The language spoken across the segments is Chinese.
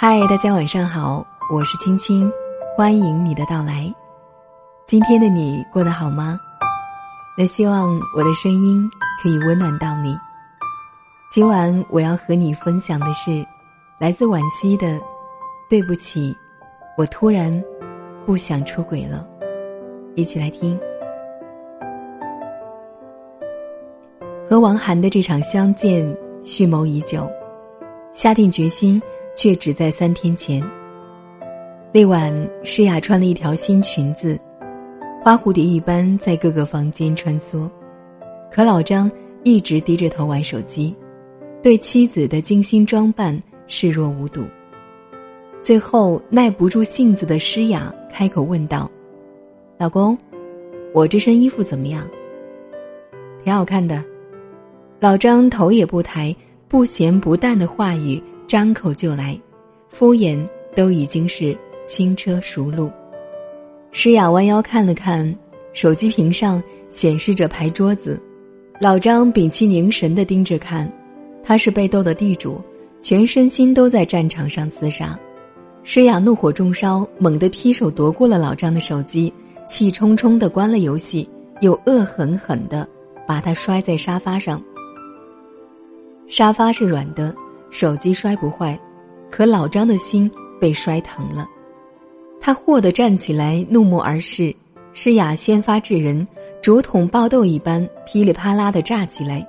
嗨，大家晚上好，我是青青，欢迎你的到来。今天的你过得好吗？那希望我的声音可以温暖到你。今晚我要和你分享的是来自惋惜的《对不起，我突然不想出轨了》，一起来听。和王涵的这场相见，蓄谋已久，下定决心。却只在三天前。那晚，诗雅穿了一条新裙子，花蝴蝶一般在各个房间穿梭，可老张一直低着头玩手机，对妻子的精心装扮视若无睹。最后，耐不住性子的诗雅开口问道：“老公，我这身衣服怎么样？挺好看的。”老张头也不抬，不咸不淡的话语。张口就来，敷衍都已经是轻车熟路。诗雅弯腰看了看手机屏上显示着牌桌子，老张屏气凝神的盯着看，他是被斗的地主，全身心都在战场上厮杀。诗雅怒火中烧，猛地劈手夺过了老张的手机，气冲冲的关了游戏，又恶狠狠的把他摔在沙发上。沙发是软的。手机摔不坏，可老张的心被摔疼了。他霍地站起来，怒目而视。诗雅先发制人，竹筒爆豆一般噼里啪啦的炸起来。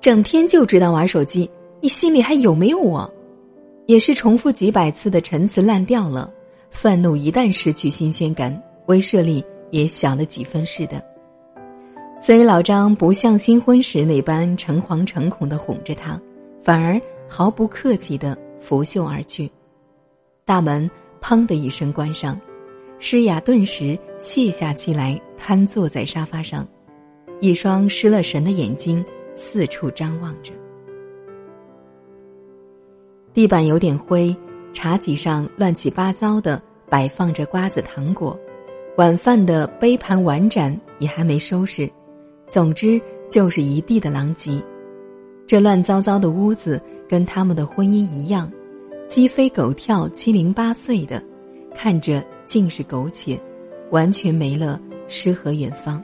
整天就知道玩手机，你心里还有没有我？也是重复几百次的陈词滥调了。愤怒一旦失去新鲜感，威慑力也小了几分似的。所以老张不像新婚时那般诚惶诚恐的哄着他，反而。毫不客气的拂袖而去，大门砰的一声关上，诗雅顿时卸下气来，瘫坐在沙发上，一双失了神的眼睛四处张望着。地板有点灰，茶几上乱七八糟的摆放着瓜子糖果，晚饭的杯盘碗盏也还没收拾，总之就是一地的狼藉。这乱糟糟的屋子。跟他们的婚姻一样，鸡飞狗跳、七零八碎的，看着尽是苟且，完全没了诗和远方。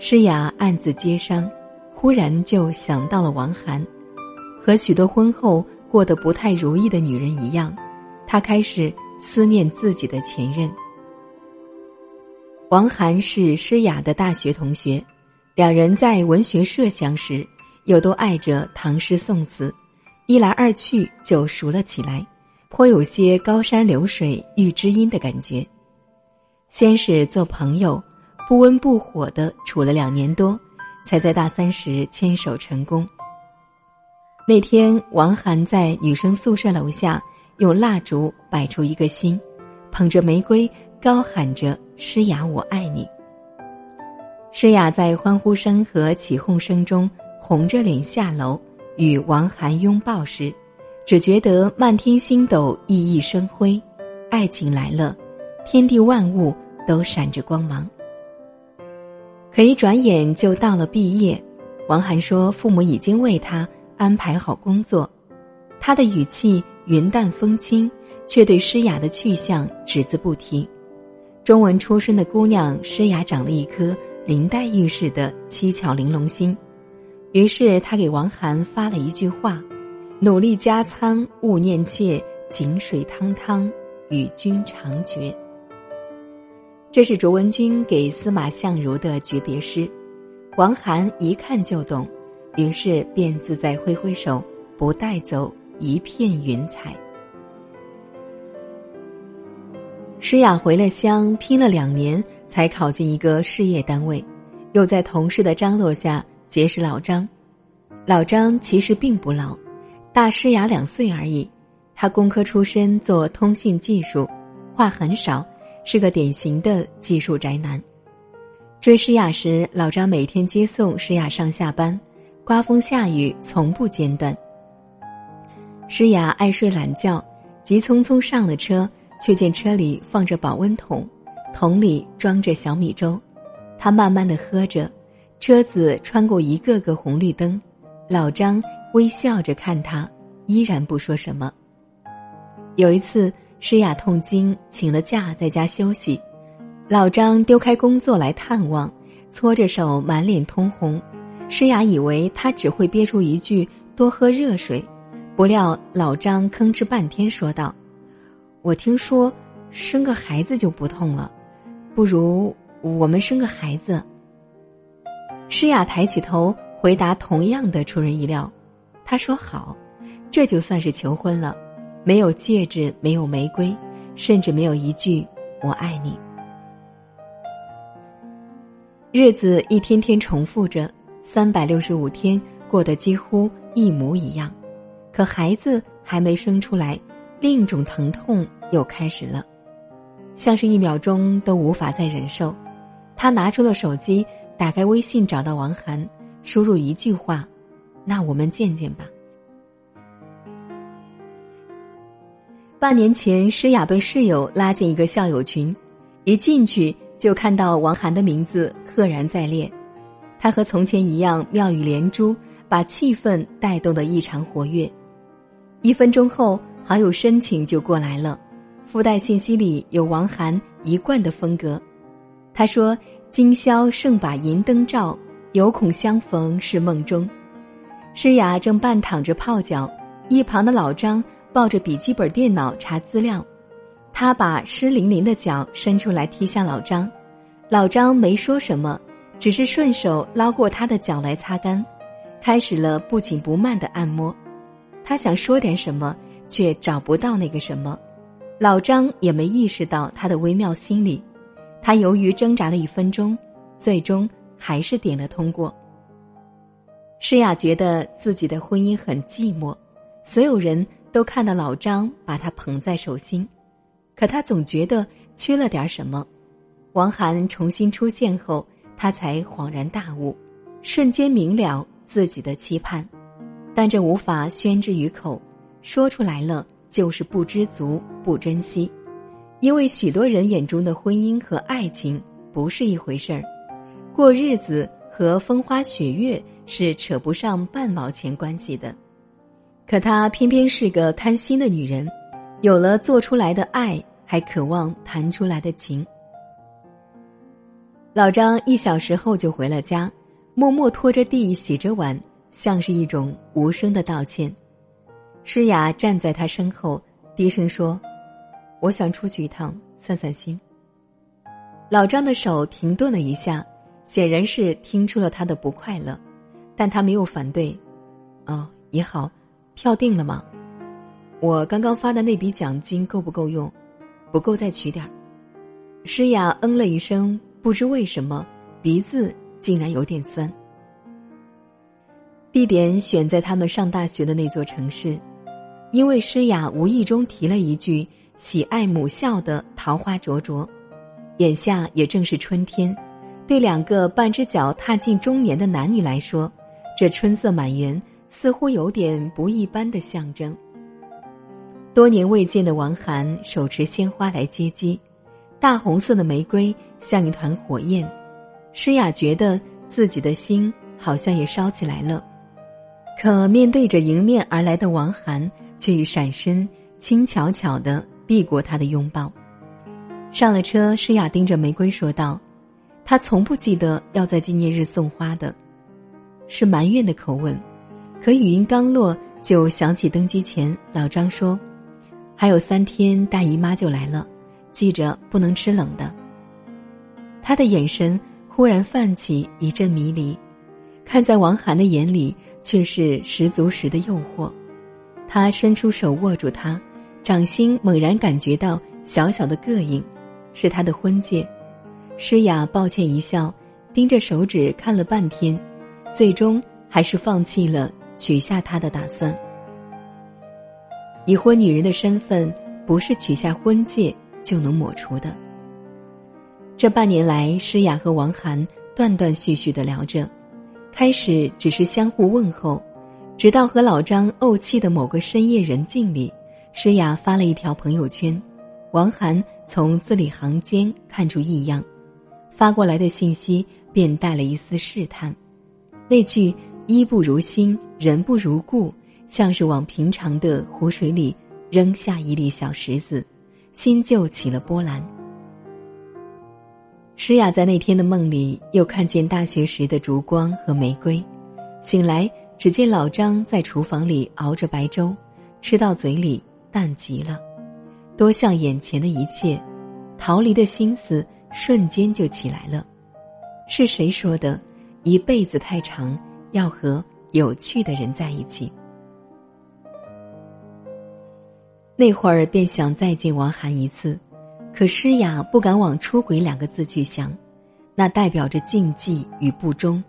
诗雅暗自接伤，忽然就想到了王涵，和许多婚后过得不太如意的女人一样，她开始思念自己的前任。王涵是诗雅的大学同学，两人在文学社相识。又都爱着唐诗宋词，一来二去就熟了起来，颇有些高山流水遇知音的感觉。先是做朋友，不温不火的处了两年多，才在大三时牵手成功。那天，王涵在女生宿舍楼下用蜡烛摆出一个心，捧着玫瑰高喊着“诗雅，我爱你”。诗雅在欢呼声和起哄声中。红着脸下楼与王涵拥抱时，只觉得漫天星斗熠熠生辉，爱情来了，天地万物都闪着光芒。可一转眼就到了毕业，王涵说父母已经为他安排好工作，他的语气云淡风轻，却对诗雅的去向只字不提。中文出身的姑娘诗雅长了一颗林黛玉似的七巧玲珑心。于是他给王涵发了一句话：“努力加餐，勿念妾，井水汤汤，与君长绝。”这是卓文君给司马相如的诀别诗。王涵一看就懂，于是便自在挥挥手，不带走一片云彩。诗雅回了乡，拼了两年才考进一个事业单位，又在同事的张罗下。结识老张，老张其实并不老，大诗雅两岁而已。他工科出身，做通信技术，话很少，是个典型的技术宅男。追诗雅时，老张每天接送诗雅上下班，刮风下雨从不间断。诗雅爱睡懒觉，急匆匆上了车，却见车里放着保温桶，桶里装着小米粥，他慢慢的喝着。车子穿过一个个红绿灯，老张微笑着看他，依然不说什么。有一次，诗雅痛经，请了假在家休息。老张丢开工作来探望，搓着手，满脸通红。诗雅以为他只会憋出一句“多喝热水”，不料老张吭哧半天说道：“我听说生个孩子就不痛了，不如我们生个孩子。”诗雅抬起头回答，同样的出人意料。他说：“好，这就算是求婚了。”没有戒指，没有玫瑰，甚至没有一句“我爱你”。日子一天天重复着，三百六十五天过得几乎一模一样，可孩子还没生出来，另一种疼痛又开始了，像是一秒钟都无法再忍受。他拿出了手机，打开微信，找到王涵，输入一句话：“那我们见见吧。”半年前，诗雅被室友拉进一个校友群，一进去就看到王涵的名字赫然在列。他和从前一样妙语连珠，把气氛带动得异常活跃。一分钟后，好友申请就过来了，附带信息里有王涵一贯的风格。他说：“今宵胜把银灯照，有恐相逢是梦中。”诗雅正半躺着泡脚，一旁的老张。抱着笔记本电脑查资料，他把湿淋淋的脚伸出来踢向老张，老张没说什么，只是顺手捞过他的脚来擦干，开始了不紧不慢的按摩。他想说点什么，却找不到那个什么，老张也没意识到他的微妙心理。他犹豫挣扎了一分钟，最终还是点了通过。诗雅觉得自己的婚姻很寂寞，所有人。都看到老张把她捧在手心，可他总觉得缺了点什么。王涵重新出现后，他才恍然大悟，瞬间明了自己的期盼，但这无法宣之于口，说出来了就是不知足、不珍惜，因为许多人眼中的婚姻和爱情不是一回事儿，过日子和风花雪月是扯不上半毛钱关系的。可她偏偏是个贪心的女人，有了做出来的爱，还渴望谈出来的情。老张一小时后就回了家，默默拖着地洗着碗，像是一种无声的道歉。诗雅站在他身后，低声说：“我想出去一趟，散散心。”老张的手停顿了一下，显然是听出了他的不快乐，但他没有反对。哦，也好。票定了吗？我刚刚发的那笔奖金够不够用？不够再取点儿。诗雅嗯了一声，不知为什么鼻子竟然有点酸。地点选在他们上大学的那座城市，因为诗雅无意中提了一句喜爱母校的桃花灼灼，眼下也正是春天，对两个半只脚踏进中年的男女来说，这春色满园。似乎有点不一般的象征。多年未见的王涵手持鲜花来接机，大红色的玫瑰像一团火焰，诗雅觉得自己的心好像也烧起来了。可面对着迎面而来的王涵，却一闪身，轻巧巧的避过他的拥抱。上了车，诗雅盯着玫瑰说道：“他从不记得要在纪念日送花的，是埋怨的口吻。”可语音刚落，就想起登机前老张说：“还有三天大姨妈就来了，记着不能吃冷的。”他的眼神忽然泛起一阵迷离，看在王涵的眼里却是十足十的诱惑。他伸出手握住她，掌心猛然感觉到小小的膈应，是他的婚戒。诗雅抱歉一笑，盯着手指看了半天，最终还是放弃了。取下他的打算。已婚女人的身份不是取下婚戒就能抹除的。这半年来，诗雅和王涵断断续续的聊着，开始只是相互问候，直到和老张怄气的某个深夜人静里，诗雅发了一条朋友圈，王涵从字里行间看出异样，发过来的信息便带了一丝试探，那句。衣不如新，人不如故，像是往平常的湖水里扔下一粒小石子，心就起了波澜。诗雅在那天的梦里又看见大学时的烛光和玫瑰，醒来只见老张在厨房里熬着白粥，吃到嘴里淡极了，多像眼前的一切，逃离的心思瞬间就起来了。是谁说的？一辈子太长，要和有趣的人在一起。那会儿便想再见王涵一次。可诗雅不敢往出轨两个字去想，那代表着禁忌与不忠。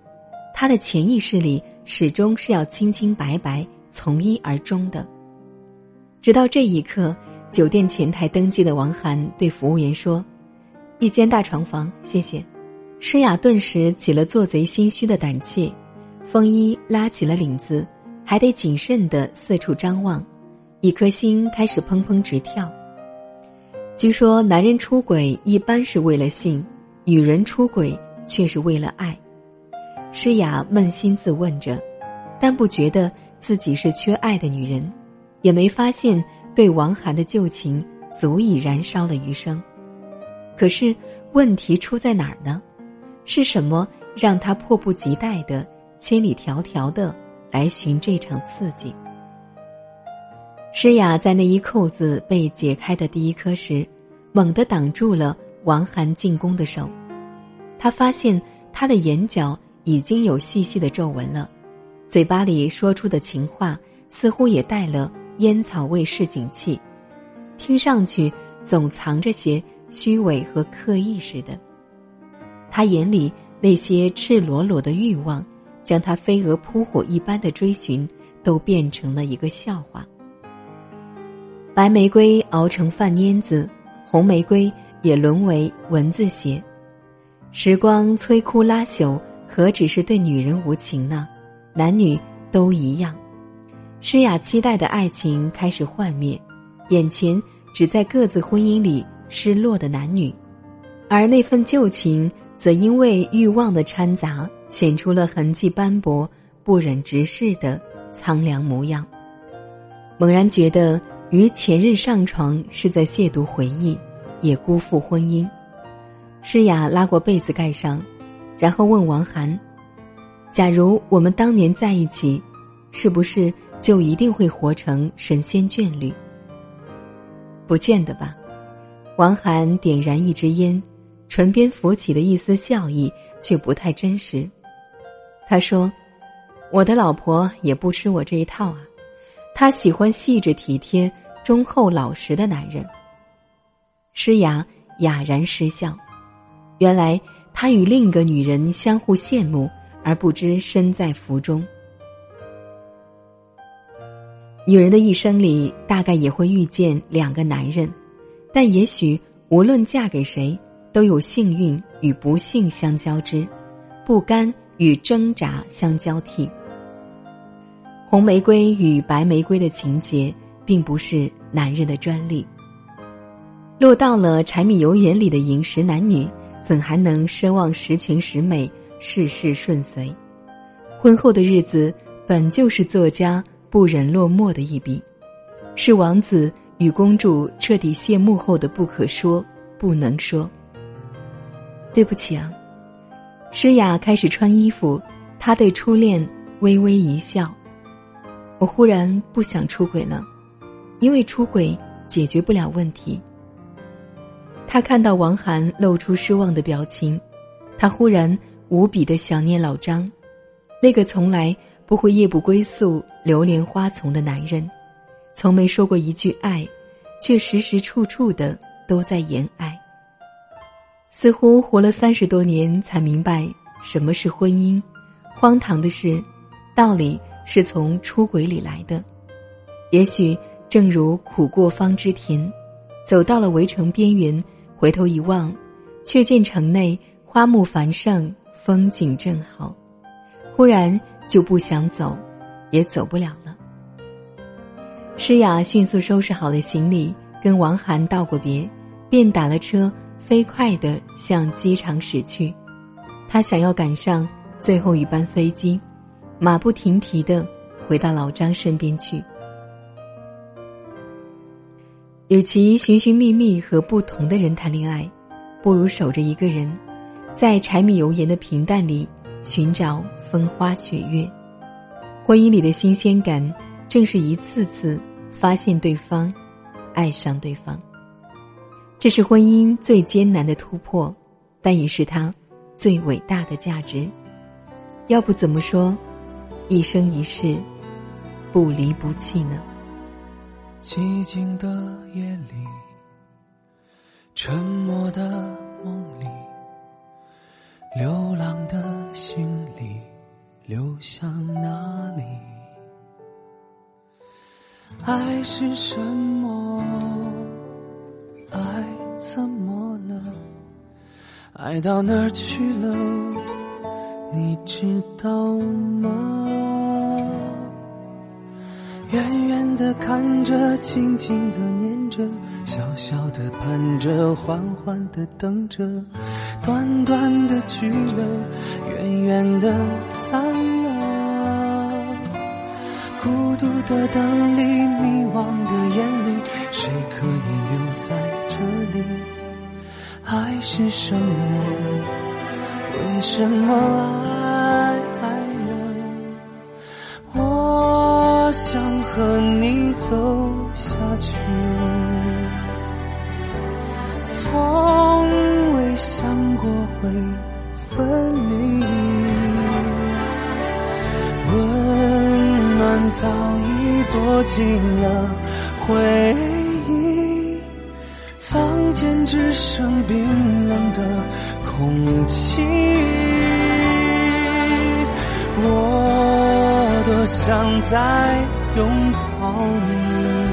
她的潜意识里始终是要清清白白、从一而终的。直到这一刻，酒店前台登记的王涵对服务员说：“一间大床房，谢谢。”诗雅顿时起了做贼心虚的胆怯，风衣拉起了领子，还得谨慎的四处张望，一颗心开始砰砰直跳。据说男人出轨一般是为了性，女人出轨却是为了爱。诗雅扪心自问着，但不觉得自己是缺爱的女人，也没发现对王涵的旧情足以燃烧了余生。可是问题出在哪儿呢？是什么让他迫不及待的千里迢迢的来寻这场刺激？诗雅在那一扣子被解开的第一颗时，猛地挡住了王涵进攻的手。他发现他的眼角已经有细细的皱纹了，嘴巴里说出的情话似乎也带了烟草味市井气，听上去总藏着些虚伪和刻意似的。他眼里那些赤裸裸的欲望，将他飞蛾扑火一般的追寻，都变成了一个笑话。白玫瑰熬成饭蔫子，红玫瑰也沦为蚊子血。时光摧枯拉朽，何止是对女人无情呢？男女都一样。诗雅期待的爱情开始幻灭，眼前只在各自婚姻里失落的男女，而那份旧情则因为欲望的掺杂，显出了痕迹斑驳、不忍直视的苍凉模样。猛然觉得。与前任上床是在亵渎回忆，也辜负婚姻。诗雅拉过被子盖上，然后问王涵：“假如我们当年在一起，是不是就一定会活成神仙眷侣？”不见得吧。王涵点燃一支烟，唇边浮起的一丝笑意，却不太真实。他说：“我的老婆也不吃我这一套啊，她喜欢细致体贴。”忠厚老实的男人。诗雅哑然失笑，原来他与另一个女人相互羡慕，而不知身在福中。女人的一生里，大概也会遇见两个男人，但也许无论嫁给谁，都有幸运与不幸相交织，不甘与挣扎相交替。红玫瑰与白玫瑰的情节。并不是男人的专利。落到了柴米油盐里的饮食男女，怎还能奢望十全十美、事事顺遂？婚后的日子本就是作家不忍落寞的一笔，是王子与公主彻底谢幕后的不可说、不能说。对不起啊，诗雅开始穿衣服，她对初恋微微一笑。我忽然不想出轨了。因为出轨解决不了问题。他看到王涵露出失望的表情，他忽然无比的想念老张，那个从来不会夜不归宿、流连花丛的男人，从没说过一句爱，却时时处处的都在言爱。似乎活了三十多年才明白什么是婚姻，荒唐的是，道理是从出轨里来的，也许。正如苦过方知甜，走到了围城边缘，回头一望，却见城内花木繁盛，风景正好，忽然就不想走，也走不了了。诗雅迅速收拾好了行李，跟王涵道过别，便打了车，飞快的向机场驶去。他想要赶上最后一班飞机，马不停蹄的回到老张身边去。与其寻寻觅觅和不同的人谈恋爱，不如守着一个人，在柴米油盐的平淡里寻找风花雪月。婚姻里的新鲜感，正是一次次发现对方，爱上对方。这是婚姻最艰难的突破，但也是它最伟大的价值。要不怎么说，一生一世，不离不弃呢？寂静的夜里，沉默的梦里，流浪的心里，流向哪里？爱是什么？爱怎么了？爱到哪儿去了？你知道吗？远远的看着，静静的念着，小小的盼着，缓缓的等着，短短的聚了，远远的散了。孤独的灯里，迷惘的眼里，谁可以留在这里？爱是什么？为什么爱？爱了，我想和你走下去，从想过会分离。温暖早已躲进了回忆，房间只剩冰冷的空气。我。多想再拥抱你，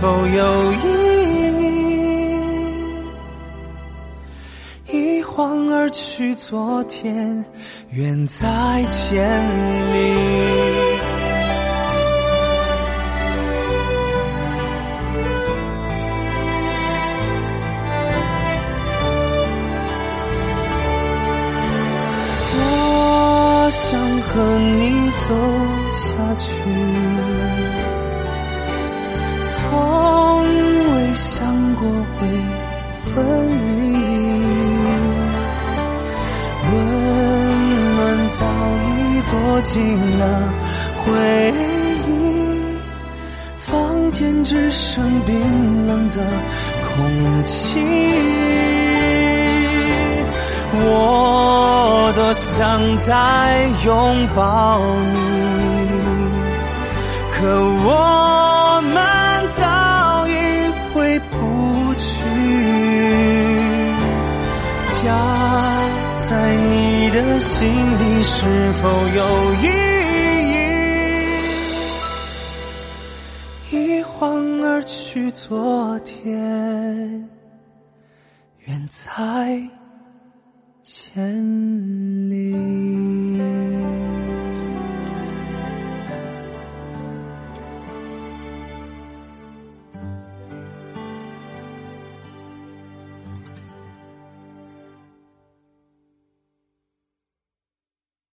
否有意义？一晃而去，昨天远在千里。我想和你走下去，进了回忆，房间只剩冰冷的空气。我多想再拥抱你，可我们你的心里是否有意义？一晃而去，昨天远在。千里。